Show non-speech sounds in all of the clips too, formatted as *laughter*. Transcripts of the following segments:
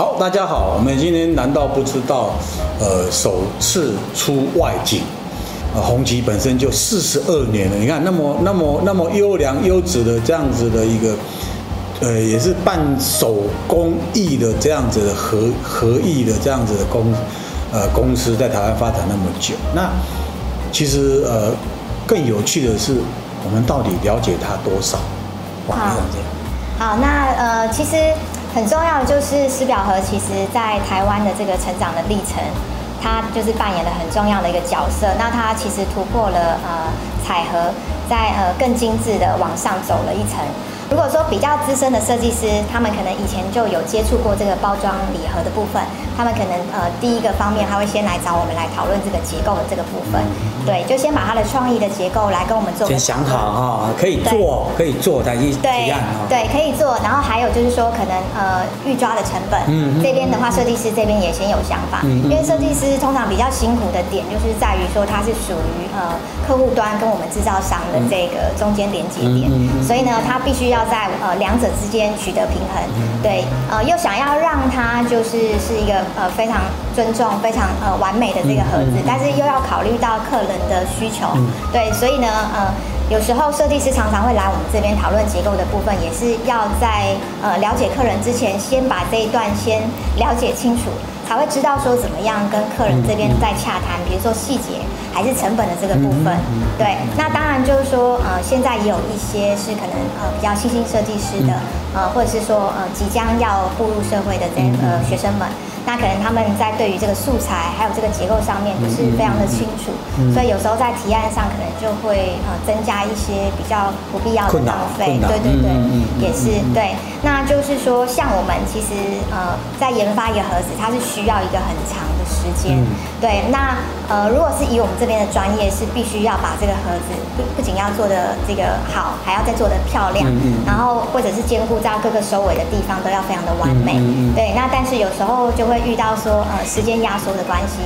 好，大家好，我们今天难道不知道，呃，首次出外景，呃，红旗本身就四十二年了，你看那么那么那么优良优质的这样子的一个，呃，也是半手工艺的这样子的合合艺的这样子的公，呃，公司在台湾发展那么久，那其实呃，更有趣的是，我们到底了解它多少？哇，这样。好，那呃，其实。很重要的就是师表盒，其实在台湾的这个成长的历程，它就是扮演了很重要的一个角色。那它其实突破了呃彩盒，在呃更精致的往上走了一层。如果说比较资深的设计师，他们可能以前就有接触过这个包装礼盒的部分，他们可能呃第一个方面他会先来找我们来讨论这个结构的这个部分，对，就先把他的创意的结构来跟我们做。先想好哈、哦，可以做，可以做，再一提案哈。对，可以做，然后还有就是说可能呃预抓的成本，嗯，这边的话设计师这边也先有想法，嗯，因为设计师通常比较辛苦的点就是在于说他是属于呃客户端跟我们制造商的这个中间连接点，所以呢他必须要。在呃两者之间取得平衡，对，呃又想要让它就是是一个呃非常尊重、非常呃完美的这个盒子，但是又要考虑到客人的需求，对，所以呢，呃有时候设计师常常会来我们这边讨论结构的部分，也是要在呃了解客人之前，先把这一段先了解清楚。才会知道说怎么样跟客人这边再洽谈，比如说细节还是成本的这个部分。对，那当然就是说，呃，现在也有一些是可能呃比较新兴设计师的，呃，或者是说呃即将要步入社会的这呃学生们。那可能他们在对于这个素材还有这个结构上面不是非常的清楚，所以有时候在提案上可能就会呃增加一些比较不必要的浪费。对对对，也是对。那就是说，像我们其实呃在研发一个盒子，它是需要一个很长的时间。对，那呃如果是以我们这边的专业，是必须要把这个盒子不不仅要做的这个好，还要再做的漂亮，然后或者是兼顾到各个收尾的地方都要非常的完美。对，那但是有时候就会遇到说，呃，时间压缩的关系，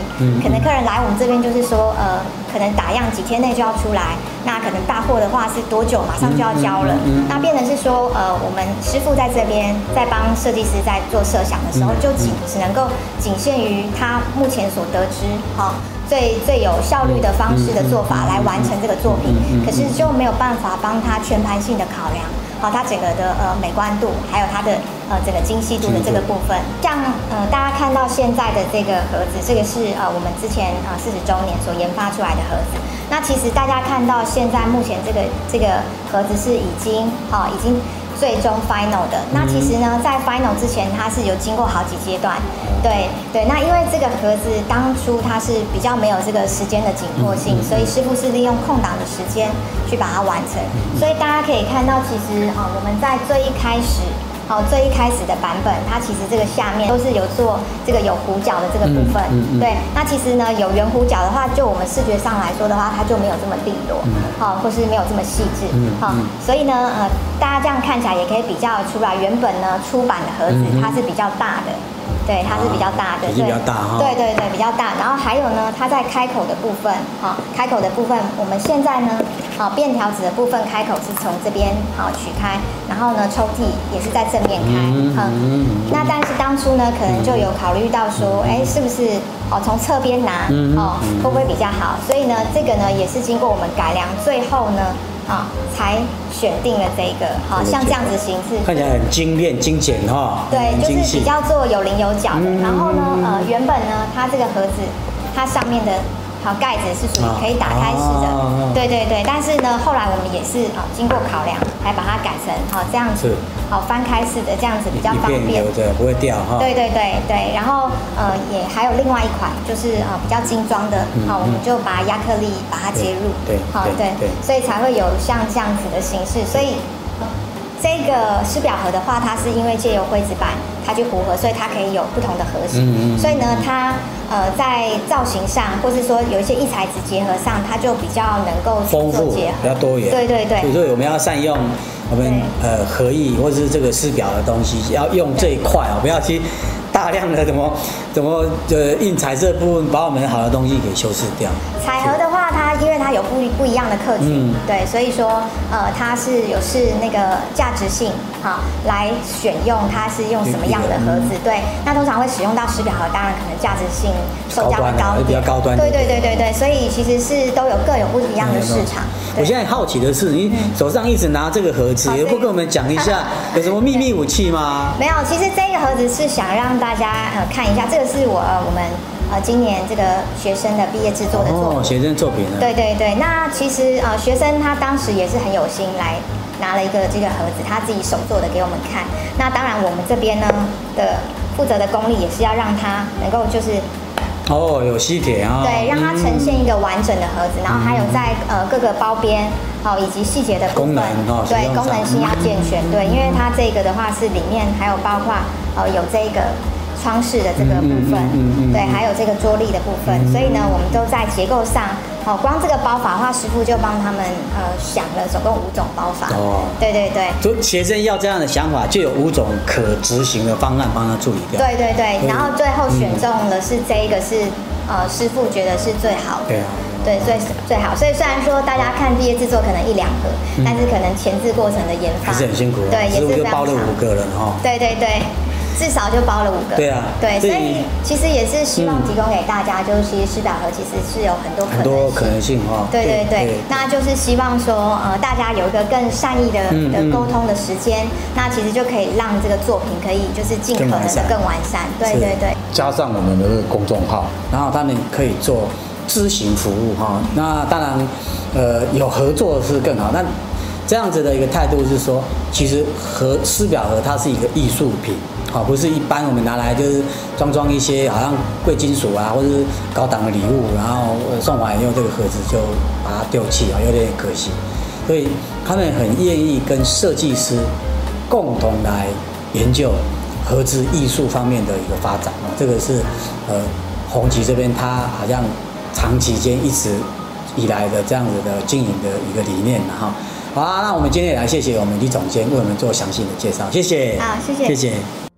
可能客人来我们这边就是说，呃，可能打样几天内就要出来，那可能大货的话是多久马上就要交了，那变成是说，呃，我们师傅在这边在帮设计师在做设想的时候，就仅只能够仅限于他目前所得知，哈，最最有效率的方式的做法来完成这个作品，可是就没有办法帮他全盘性的考量。好，它整个的呃美观度，还有它的呃整个精细度的这个部分，像呃大家看到现在的这个盒子，这个是呃我们之前呃四十周年所研发出来的盒子。那其实大家看到现在目前这个这个盒子是已经啊、呃、已经。最终 final 的那其实呢，在 final 之前，它是有经过好几阶段，对对。那因为这个盒子当初它是比较没有这个时间的紧迫性，所以师傅是利用空档的时间去把它完成。所以大家可以看到，其实啊，我们在最一开始。好，最一开始的版本，它其实这个下面都是有做这个有弧角的这个部分。嗯嗯嗯、对，那其实呢，有圆弧角的话，就我们视觉上来说的话，它就没有这么利落，好、嗯，或是没有这么细致。好、嗯，所以呢，呃，大家这样看起来也可以比较出来，原本呢出版的盒子它是比较大的。对，它是比较大的，对，比较大哈。对对对，比较大。然后还有呢，它在开口的部分，哈，开口的部分，我们现在呢，好，便条纸的部分开口是从这边好取开，然后呢，抽屉也是在正面开，嗯，那但是当初呢，可能就有考虑到说，哎，是不是哦，从侧边拿，哦，会不会比较好？所以呢，这个呢，也是经过我们改良，最后呢。啊，才选定了这个，好像这样子形式，看起来很精炼、精简哈。对，就是比较做有棱有角的。然后呢，呃，原本呢，它这个盒子，它上面的。好，盖子是属于可以打开式的，对对对。但是呢，后来我们也是啊，经过考量，还把它改成好这样子，好翻开式的，这样子比较方便，不会掉哈。对对对对。然后呃，也还有另外一款，就是啊比较精装的，好，我们就把亚克力把它接入，对，好对对，所以才会有像这样子的形式。所以这个师表盒的话，它是因为借由灰纸板。它去符合，所以它可以有不同的核心。嗯嗯、所以呢，它呃在造型上，或是说有一些异材质结合上，它就比较能够丰富比较多元。对对对。所以我们要善用我们呃合意或者是这个师表的东西，要用这一块啊，不要去大量的怎么怎么呃印彩色部分，把我们好的东西给修饰掉。彩盒有不不一样的客群，嗯、对，所以说呃它是有是那个价值性。好来选用它是用什么样的盒子。对，那通常会使用到师表盒，当然可能价值性售价会高一点，比较高端。对对对对对，所以其实是都有各有不一样的市场。我现在好奇的是，你手上一直拿这个盒子，也不跟我们讲一下 *laughs* 有什么秘密武器吗？没有，其实这个盒子是想让大家呃看一下，这个是我呃我们。呃，今年这个学生的毕业制作的作品，哦，学生作品呢？对对对，那其实呃，学生他当时也是很有心来拿了一个这个盒子，他自己手做的给我们看。那当然，我们这边呢的负责的功力也是要让他能够就是哦，有吸铁啊，对，让它呈现一个完整的盒子，嗯、然后还有在呃各个包边哦以及细节的功能哦，对，功能性要健全，嗯、对，因为它这个的话是里面还有包括呃有这个。窗式的这个部分，嗯嗯对，还有这个桌立的部分，嗯、所以呢，我们都在结构上，哦，光这个包法的话，师傅就帮他们呃想了总共五种包法。哦，对对对。就学生要这样的想法，就有五种可执行的方案帮他处理掉。对对对，然后最后选中的是这一个是，呃师傅觉得是最好的。对啊。对，最最好。所以虽然说大家看毕业制作可能一两个，嗯、但是可能前置过程的研发还是很辛苦。对，也是非常。包了五个人哈。对对对。至少就包了五个。对啊，对，所以其实也是希望提供给大家，就是其实师表盒其实是有很多。很多可能性哈。对对对，那就是希望说，呃，大家有一个更善意的的沟通的时间，那其实就可以让这个作品可以就是尽可能的更完善。对对对。加上我们的这个公众号，然后他们可以做咨询服务哈。那当然，呃，有合作是更好。那这样子的一个态度是说，其实和师表盒它是一个艺术品。啊，不是一般我们拿来就是装装一些好像贵金属啊，或者是高档的礼物，然后送完以后这个盒子就把它丢弃啊，有点可惜。所以他们很愿意跟设计师共同来研究盒子艺术方面的一个发展啊，这个是呃红旗这边他好像长期间一直以来的这样子的经营的一个理念哈。好啊，那我们今天也来谢谢我们李总监为我们做详细的介绍，谢谢。好，谢谢，谢谢。